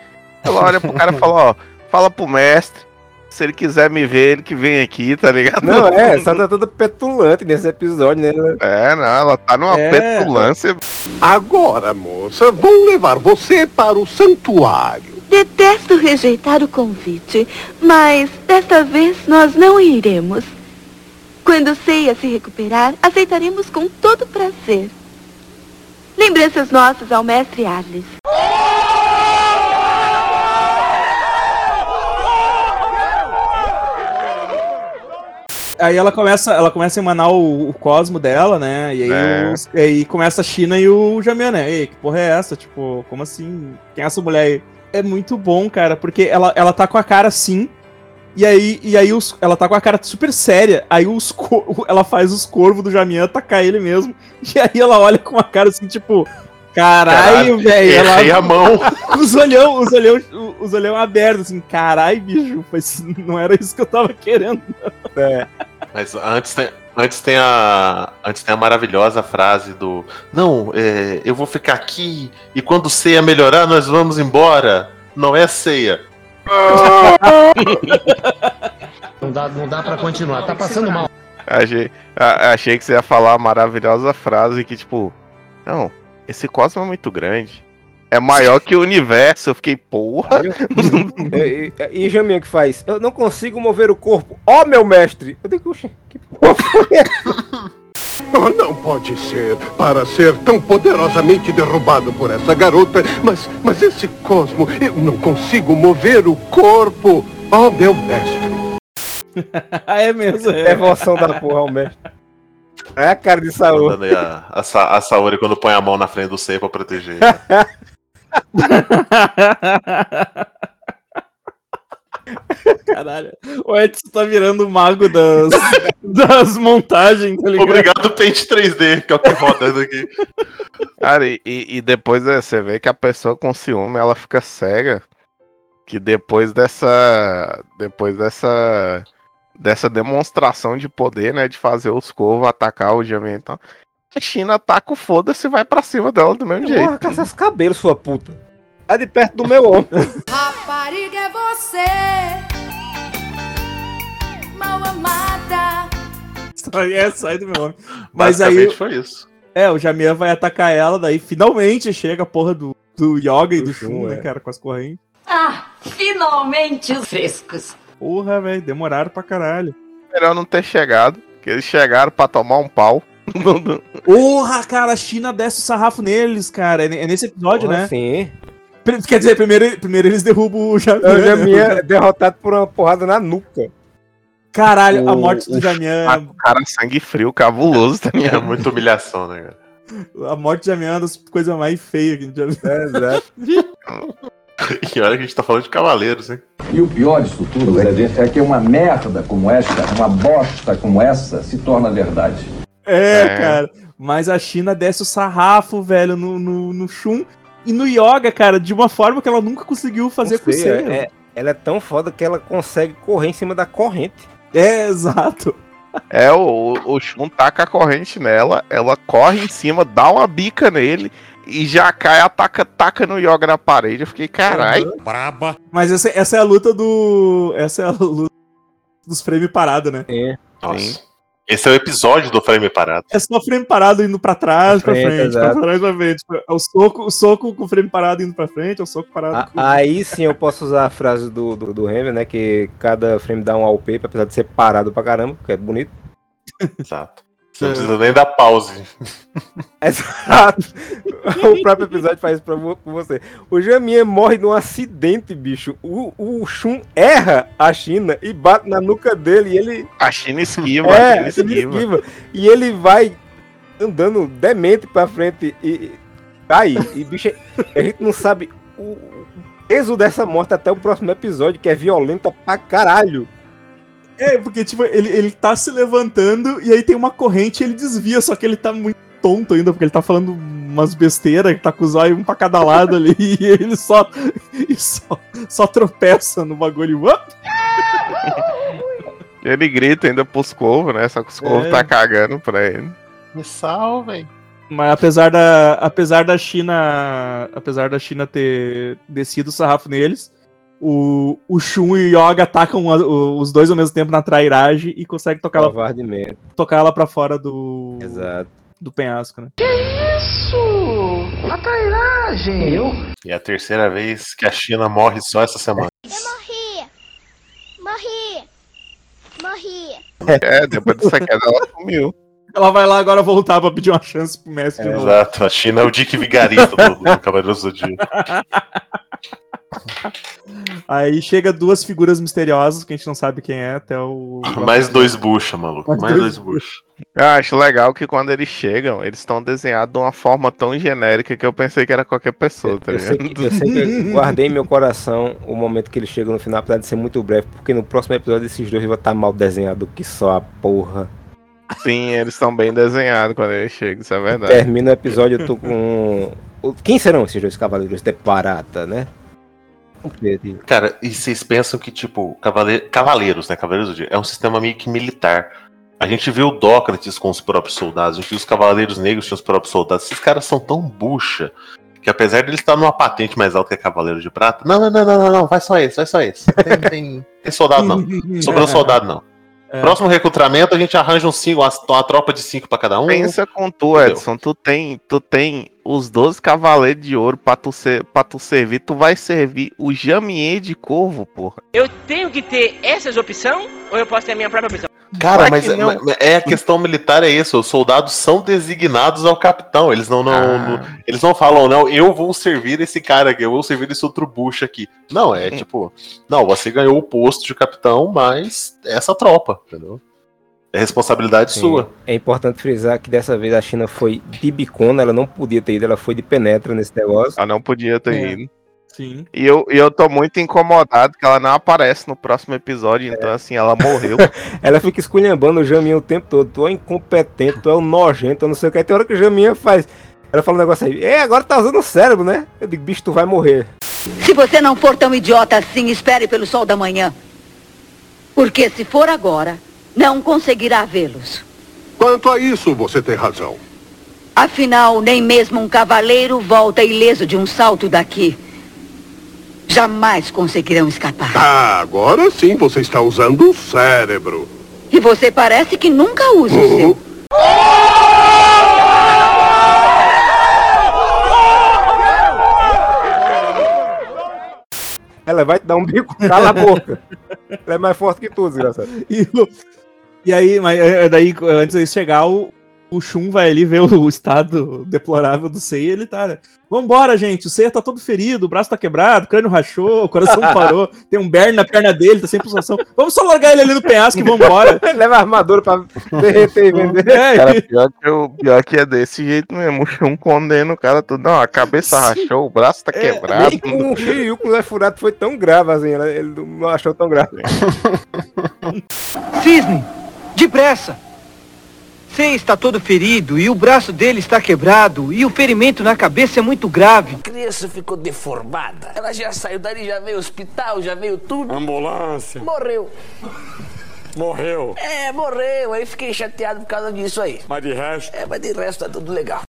Ela olha pro cara e fala, ó, fala pro mestre. Se ele quiser me ver, ele que vem aqui, tá ligado? Não, é, só tá toda petulante nesse episódio, né? É, não, ela tá numa É. petulância. Agora, moça, vou levar você para o santuário. Detesto rejeitar o convite, mas desta vez nós não iremos. Quando Ceia se recuperar, aceitaremos com todo prazer. Lembranças nossas ao mestre Arles. Aí ela começa, ela começa a emanar o, o cosmo dela, né? E aí, É. os- e aí começa a China e o Jamian, né? Ei, que porra é essa? Tipo, como assim? Quem é essa mulher aí? É muito bom, cara, porque ela, ela tá com a cara assim. E aí, e aí os, ela tá com a cara super séria. Aí os, ela faz os corvos do Jamian atacar ele mesmo. E aí ela olha com a cara assim, tipo. Caralho, Caralho, velho. errei ela- a mão. os olhão, os olhão, os olhão abertos, assim, caralho, bicho. Mas não era isso que eu tava querendo. É. Mas antes tem, antes tem a. Antes tem a maravilhosa frase do. Não, é, eu vou ficar aqui e quando ceia melhorar, nós vamos embora. Não é ceia. Não dá, não dá pra continuar, tá passando mal. Achei, a- achei que você ia falar a maravilhosa frase que, tipo, não, esse cosmo é muito grande. É maior que o universo. Eu fiquei, porra. E, e, e Jaminha que faz? Eu não consigo mover o corpo. Ó, meu mestre! Eu digo, "Oxe, que porra foi essa?" Oh, não pode ser para ser tão poderosamente derrubado por essa garota. Mas, mas esse cosmo, eu não consigo mover o corpo. Oh, meu mestre. é mesmo, é. Devoção da porra ao mestre. É a cara de aí a, a, Sa- a Saori quando põe a mão na frente do ceia pra proteger. Caralho. O Edson tá virando o mago das, das montagens, tá ligado? Obrigado, Paint 3D, que é o que roda aqui. Cara, e, e depois é, você vê que a pessoa com ciúme ela fica cega. Que depois dessa. Depois dessa. Dessa demonstração de poder, né? De fazer os corvos atacar o então. A China ataca o foda-se e vai pra cima dela do mesmo Porra, jeito. caça os cabelos, sua puta. Tá de perto do meu ombro. Rapariga é você, mal amada. Sai, é, sai do meu nome. Mas aí. foi isso. É, o Jamian vai atacar ela, daí finalmente chega a porra do, do Yoga e do, Shun, né, é. cara, com as correntes. Ah, finalmente os frescos. Porra, velho, demoraram pra caralho. Melhor não ter chegado. Que eles chegaram pra tomar um pau. Porra, cara, a China desce o sarrafo neles, cara. É é nesse episódio, Porra, né? Sim. Quer dizer, primeiro, primeiro eles derrubam o Jamian. O né? Jaminha é derrotado por uma porrada na nuca. Caralho, a O- morte do Jamian. O cara sangue frio, cabuloso, tá É muita humilhação, né, cara? A morte do Jamian é uma das coisas mais feias que a gente já viu. É, exato. E olha que a gente tá falando de cavaleiros, hein? E o pior disso tudo é, é que uma merda como esta, uma bosta como essa, se torna verdade. É, É. cara. Mas a China desce o sarrafo, velho, no, no, no Shun e no Yoga, cara, de uma forma que ela nunca conseguiu fazer com o Sei, Seiya. é- ela é tão foda que ela consegue correr em cima da corrente. É, exato. É, o, o Shun taca a corrente nela, ela corre em cima, dá uma bica nele e já cai, ataca, taca no Yoga na parede. Eu fiquei, carai. Braba. Mas essa, essa é a luta do. Essa é a luta dos frame parado, né? É. Nossa. Esse é o episódio do frame parado. É só frame parado indo pra trás, pra Pra frente, frente, pra trás, pra frente. É o soco, o soco com o frame parado indo pra frente, é o soco parado. A- com... Aí sim eu posso usar a frase do, do, do Hammer, né? Que cada frame dá um wallpaper, apesar de ser parado pra caramba, porque é bonito. Exato. Você não precisa nem dar pause. Exato. o próprio episódio faz isso pra você. O Jaminha morre num acidente, bicho. O, o Shun erra a China e bate na nuca dele e ele. A China esquiva, É, a China esquiva. esquiva. E ele vai andando demente pra frente e, e cai. E, bicho, a gente não sabe o peso dessa morte até o próximo episódio, que é violenta pra caralho. É, porque, tipo, ele, ele tá se levantando e aí tem uma corrente e ele desvia, só que ele tá muito tonto ainda, porque ele tá falando umas besteiras, que tá com os olhos um pra cada lado ali, e ele só, e só, só tropeça no bagulho. Ele grita ainda pros corvos, né? Só que os corvos É. tá cagando pra ele. Me salvem. Mas apesar da, apesar da China, apesar da China ter descido o sarrafo neles, o, o Shun e o Yoga atacam a- o- os dois ao mesmo tempo na trairagem e conseguem tocar ela, tocar ela pra fora do, Exato. do penhasco, né? Isso! A trairagem! Eu? E é a terceira vez que a China morre só essa semana. Morri! Morri! Morri! É, depois dessa queda ela sumiu. Ela vai lá agora voltar pra pedir uma chance pro mestre de novo. Exato, a China é o Dick Vigarista do, do Cavaleiro do Zodíaco. Aí chega duas figuras misteriosas que a gente não sabe quem é até o. Mais dois bucha, maluco. Mais dois bucha. Eu acho legal que quando eles chegam, eles estão desenhados de uma forma tão genérica que eu pensei que era qualquer pessoa, tá Eu, sei ligado? que- eu sempre guardei em meu coração o momento que ele chega no final, apesar de ser muito breve, porque no próximo episódio esses dois vão estar mal desenhados que só a porra. Sim, eles estão bem desenhados quando eles chegam, isso é verdade. Termina o episódio, eu tô com. o- Quem serão esses dois cavaleiros de Parata, né? Cara, e vocês pensam que, tipo, cavale- cavaleiros, né? Cavaleiros do Dia, é um sistema meio que militar. A gente vê o Dócrates com os próprios soldados, a gente viu os cavaleiros negros com os próprios soldados. Esses caras são tão bucha que apesar de eles estar numa patente mais alta que a Cavaleiro de Prata, não, não, não, não, não, não, vai só esse, vai só esse. Tem, tem, tem soldado não. Sobrou soldado não. É. Próximo recrutamento a gente arranja uns cinco, uma, uma tropa de cinco pra cada um. Pensa com tu, Edson. Tu tem, tu tem os 12 cavaleiros de ouro pra tu, ser, pra tu servir. Tu vai servir o Jamier de Corvo, porra. Eu tenho que ter essas opções ou eu posso ter a minha própria opção? Cara, mas que é, mas é a questão militar é isso. Os soldados são designados ao capitão. Eles não, não, Ah. não- eles não falam, não, eu vou servir esse cara aqui, eu vou servir esse outro bucha aqui. Não, é tipo, não, você ganhou o posto de capitão, mas é essa tropa, entendeu? É responsabilidade Sim. sua. É importante frisar que dessa vez a China foi de bicona, ela não podia ter ido, ela foi de penetra nesse negócio. Ela não podia ter É. ido. Sim. E eu, e eu tô muito incomodado que ela não aparece no próximo episódio, então assim, ela morreu. Ela fica esculhambando o Jaminha o tempo todo. Tu é incompetente, tu é um nojento, eu não sei o que. Aí tem hora que o Jaminha faz. Ela fala um negócio aí. É, agora tá usando o cérebro, né? Eu digo, bicho, tu vai morrer. Se você não for tão idiota assim, espere pelo sol da manhã. Porque se for agora, não conseguirá vê-los. Quanto a isso, você tem razão. Afinal, nem mesmo um cavaleiro volta ileso de um salto daqui. Jamais conseguirão escapar. Ah, agora sim você está usando o cérebro. E você parece que nunca usa o seu. Ela vai te dar um bico, cala a boca. Ela é mais forte que tu, desgraçado. E, o- e aí, mas é, daí, antes de chegar, o, o Shun vai ali ver o, estado deplorável do Seiya e ele tá. né, Vambora, gente. O Seiya tá todo ferido, o braço tá quebrado, o crânio rachou, o coração parou, tem um berne na perna dele, tá sem pulsação. Vamos só largar ele ali no penhasco e vambora. Leva a armadura pra derreter e vender. É, Cara, pior que, eu, pior que é desse jeito mesmo. O Shun condena o cara tudo. Não, a cabeça rachou, o braço tá quebrado. Nem com o Shiryu com o Zé Furado foi tão grave assim, ela- ele não achou tão grave. Cisne, depressa! Sei está todo ferido e o braço dele está quebrado e o ferimento na cabeça é muito grave. A criança ficou deformada. Ela já saiu dali, já veio hospital, já veio tudo. Ambulância. Morreu. Morreu. É, morreu. Aí fiquei chateado por causa disso aí. Mas de resto. É, mas de resto tá tudo legal.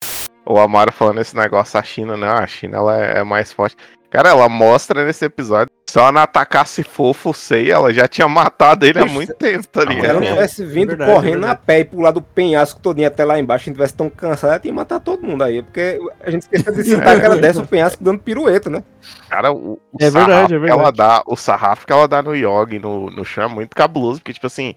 O Amaro falando esse negócio, a China, não, a China ela é, é mais forte. Cara, ela mostra nesse episódio, se ela não atacasse fofo o Sei, ela já tinha matado ele há muito tempo, tá Se ela ligado? não tivesse vindo Verdade, correndo verdade. a pé e pular do penhasco todinho até lá embaixo, a gente tivesse tão cansado, ela tinha que matar todo mundo aí. Porque a gente esqueceu de citar que ela desce o penhasco dando pirueta, né? Cara, o, o É verdade, sarrafo é que ela verdade. dá, o sarrafo que ela dá no Yogi, no, no chão, é muito cabuloso, porque, tipo assim,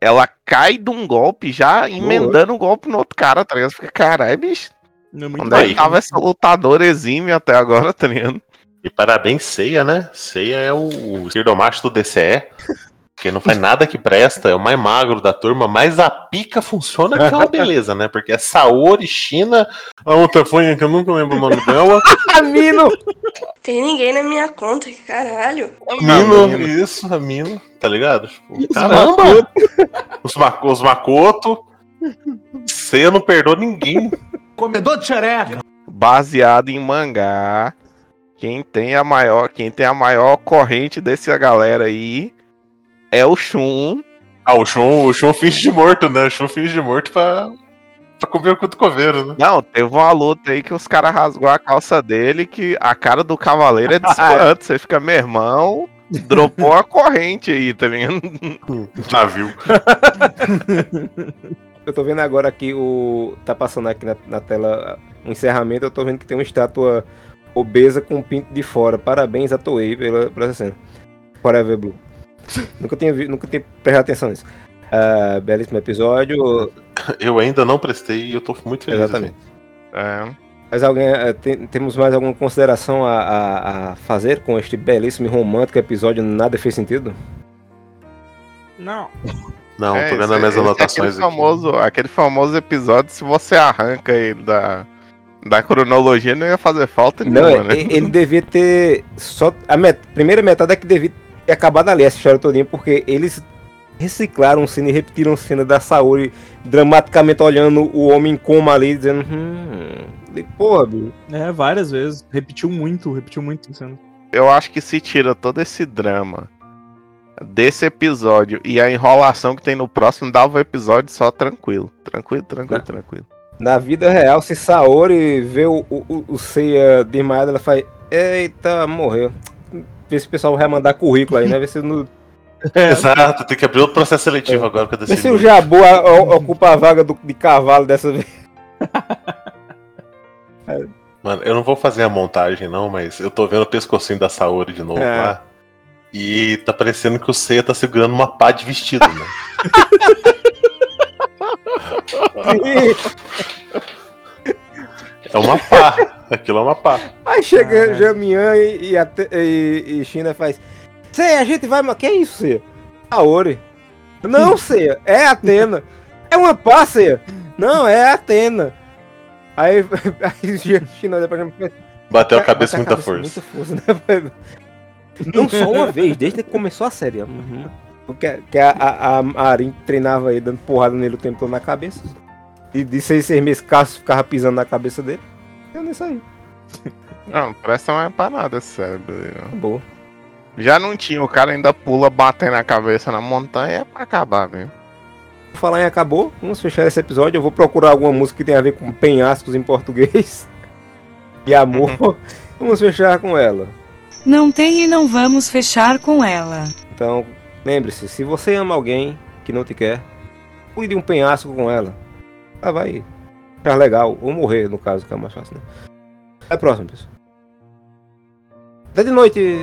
ela cai de um golpe já emendando um golpe no outro cara, tá ligado? Fica, caralho, bicho. Não é muito Onde é que bem. tava essa lutadora exímia até agora, tá ligado? E parabéns, Ceia, né? Ceia é o, o esquerdomacho do DCE. Quem não faz nada que presta é o mais magro da turma, mas a pica funciona que é uma beleza, né? Porque é Saori, China, a outra foi que eu nunca lembro o nome dela. Amino! Tem ninguém na minha conta, que caralho. Mino, isso, a Mino, tá ligado? Tipo, caramba! Os, Mac os Makoto. Você não perdoa ninguém. Comedor de xereca. Baseado em mangá. Quem tem a maior, quem tem a maior corrente dessa galera aí é o Shun. Ah, o Shun, o Shun finge de morto, né? O Shun finge de morto pra, pra comer o coveiro, né? Não, teve uma luta aí que os caras rasgou a calça dele, que a cara do cavaleiro é de espanto. Você fica, meu irmão, dropou a corrente aí, tá ligado? Navio. Eu tô vendo agora aqui o. Tá passando aqui na, na tela o encerramento. Eu tô vendo que tem uma estátua obesa com o pinto de fora. Parabéns a Toei pela, pela essa cena. Forever Blue. nunca tinha vi, nunca tinha prestado atenção nisso. Ah, belíssimo episódio. Eu ainda não prestei e eu tô muito feliz. Exatamente. É. Mas alguém, eh, tem- temos mais alguma consideração a, a- a fazer com este belíssimo e romântico episódio? Nada fez sentido? Não. Não, É, tô vendo as minhas esse é anotações aquele aqui. famoso, aquele famoso episódio, se você arranca ele da, da cronologia, não ia fazer falta Não, nenhuma, né? ele devia ter. Só. A met- primeira metade é que devia ter acabado ali essa história todinha, porque eles reciclaram cena e repetiram cena da Saori dramaticamente olhando o homem em coma ali, dizendo. Hum. Porra, bicho. É, várias vezes. Repetiu muito, repetiu muito. Sendo. Eu acho que se tira todo esse drama desse episódio e a enrolação que tem no próximo, dava o episódio só tranquilo. Tranquilo, tranquilo, Tá. tranquilo. Na vida real, se Saori vê o, o, o- o Seiya desmaiado, ela faz. Eita, morreu. Vê se o pessoal vai mandar currículo aí, né? Vê se, no, Exato, tem que abrir outro processo seletivo agora pra vê decidir. se o Jabu a- a- ocupa a vaga do, de cavalo dessa vez. Mano, eu não vou fazer a montagem, não, mas eu tô vendo o pescocinho da Saori de novo É. lá. E tá parecendo que o Seiya tá segurando uma pá de vestido, né? É uma pá. Aquilo é uma pá. Aí chega Jamian e, e, e, e China faz. Sei, a gente vai. Que é isso, Seiya? Aori. Não, Seiya, é Atena. É uma pá, Seiya. Não, é Atena. Aí, aí China olha pra mim faz, Bateu a cabeça com muita força. muita força, né? Não só uma vez, desde que começou a série. Uhum. Porque que a, a, a Arin treinava ele, dando porrada nele o tempo todo na cabeça. E de seis, seis meses, Cássio ficava pisando na cabeça dele. Eu nisso aí. Não, pra nada esse cérebro. aí. Boa. Já não tinha, o cara ainda pula batendo a cabeça na montanha, é pra acabar mesmo. Por falar em acabou, vamos fechar esse episódio. Eu vou procurar alguma música que tenha a ver com penhascos em português. E amor. vamos fechar com ela. Não tem e não vamos fechar com ela. Então, lembre-se, se você ama alguém que não te quer, cuide de um penhasco com ela. Ela vai ficar legal, ou morrer, no caso, que é mais fácil, né? Até a próxima, pessoal. Até de noite!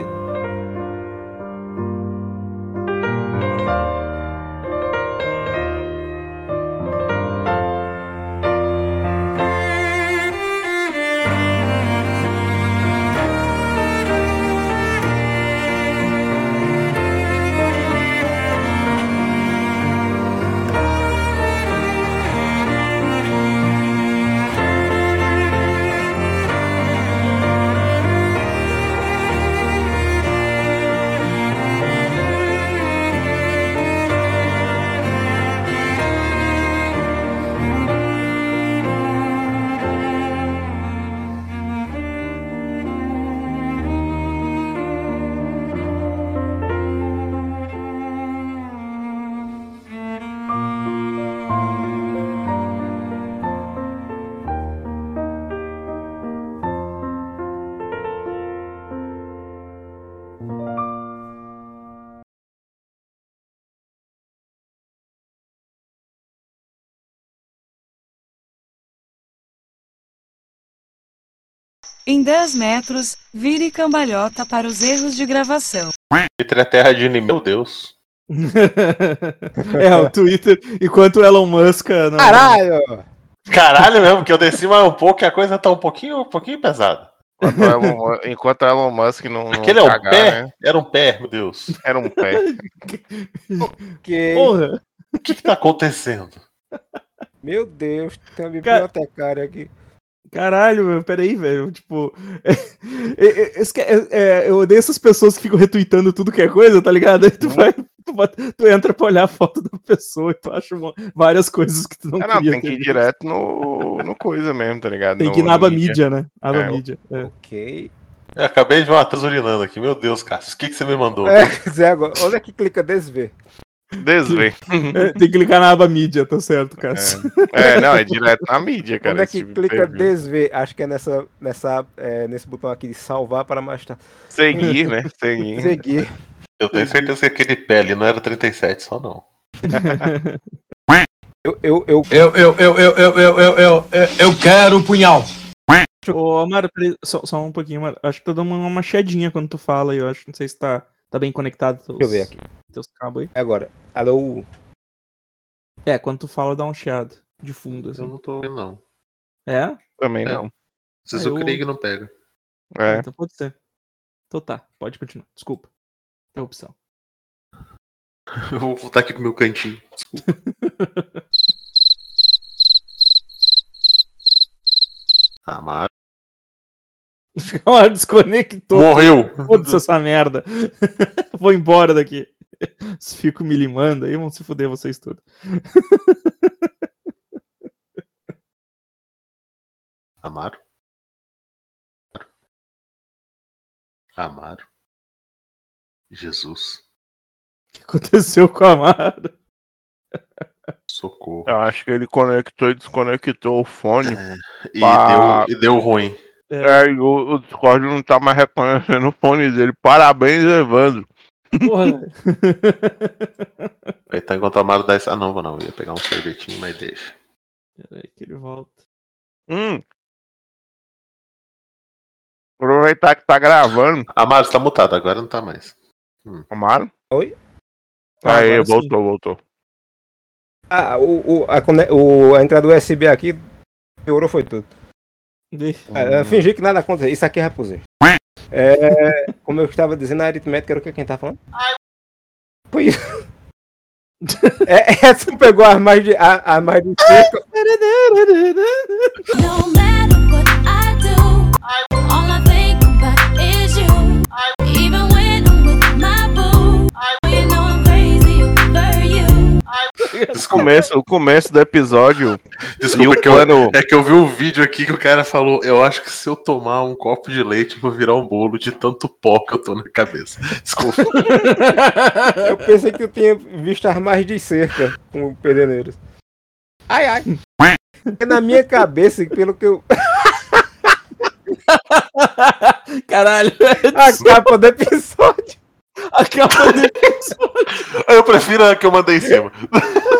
Em 10 metros, vire cambalhota para os erros de gravação. Twitter é terra de inimigo. Meu Deus. é, o Twitter, enquanto o Elon Musk. Não... Caralho! Caralho mesmo, que eu desci mais um pouco e a coisa tá um pouquinho, um pouquinho pesada. Enquanto o Elon, enquanto Elon Musk não. não Aquele é um cagar, pé? né? Era um pé, meu Deus. Era um pé. Que... Porra. O que, que tá acontecendo? Meu Deus, tem uma Cara- bibliotecária aqui. Caralho, meu, peraí, velho. Tipo. é- é- é- é, eu odeio essas pessoas que ficam retweetando tudo que é coisa, tá ligado? Aí tu vai. Tu, tu entra pra olhar a foto da pessoa e tu acha uma- várias coisas que tu não Ah, não, queria tem que ir direto no, no coisa mesmo, tá ligado? Tem No- que ir na aba mídia, né? Aba É, mídia. é. Ok. Eu acabei de ver uma atriz urinando aqui. Meu Deus, Cássio. O que, que você me mandou? É, Zé, é que clica desver? Desvê. É, tem que clicar na aba mídia, tá certo, Cássio. É, não, é direto na mídia, cara. Onde é que tipo clica desver? Acho que é nessa, nessa, é, nesse botão aqui de salvar para mais tarde. Seguir, né? Seguir. Seguir. Eu tenho certeza que aquele pé ali não era 37 só, não. Eu, eu, eu, Eu, eu, eu, eu, eu, eu, eu, eu, eu quero o punhal. Ô, Amaro, só, só um pouquinho, Amaro. Acho que tá dando uma, uma chiadinha quando tu fala aí. Eu acho, não sei se tá, tá bem conectado. Teus, Deixa eu ver aqui. Teus cabos aí. Agora, alô. É, quando tu fala, dá um chiado de fundo, assim. Eu não tô ouvindo, não. É? Também É. não. Vocês Ah, o eu- Craig não pega. É. Então pode ser. Então tá, pode continuar. Desculpa. Interrupção. Eu vou voltar aqui pro meu cantinho. Desculpa. Ah, Ela desconectou. Morreu. Foda-se essa merda. Vou embora daqui. Se fico me limando aí, vão se fuder vocês todos. Amaro? Amaro? Jesus. O que aconteceu com a Amaro? Socorro. Eu acho que ele conectou e desconectou o fone. E, Pá. deu, e deu ruim. É, e o, o Discord não tá mais reconhecendo o fone dele. Parabéns, Evandro. Porra. Aí tá enquanto o Amaro dá esse. Ah, não, vou não. Eu ia pegar um sorvetinho, mas deixa. Peraí que ele volta. Hum. Aproveitar que tá gravando. Amaro, você tá mutado, agora não tá mais. Amaro? Oi? Ah, Aí, agora sim. voltou, voltou. Ah, o, o, a, o, a entrada USB aqui piorou foi tudo. Ah, eu fingi que nada aconteceu. Isso aqui é raposeiro. É, como eu estava dizendo, a aritmética era o que quem tá falando? Foi isso. É, essa pegou as mais de, a, a mais de cinco. No matter what I do, all I think about is you. Começo, o começo do episódio. Desculpa, é que, eu, plano. é que eu vi um vídeo aqui que o cara falou: Eu acho que se eu tomar um copo de leite, eu vou virar um bolo de tanto pó que eu tô na cabeça. Desculpa. Eu pensei que eu tinha visto as mais de cerca com pederneiros. Ai, ai. É na minha cabeça, pelo que eu. Caralho. A capa do episódio. A capa do episódio. Eu prefiro a que eu mandei em cima.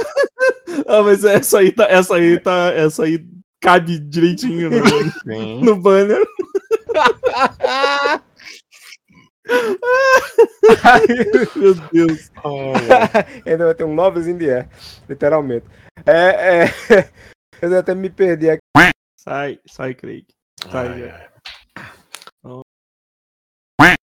Ah, mas essa aí tá. Essa aí tá. Essa aí cabe direitinho no, no banner. Ai, Meu Deus. Ainda vai ter um Novos in the Air, literalmente. É, é... Eu até me perdi aqui. Sai, sai, Craig. Sai, Ai, ai.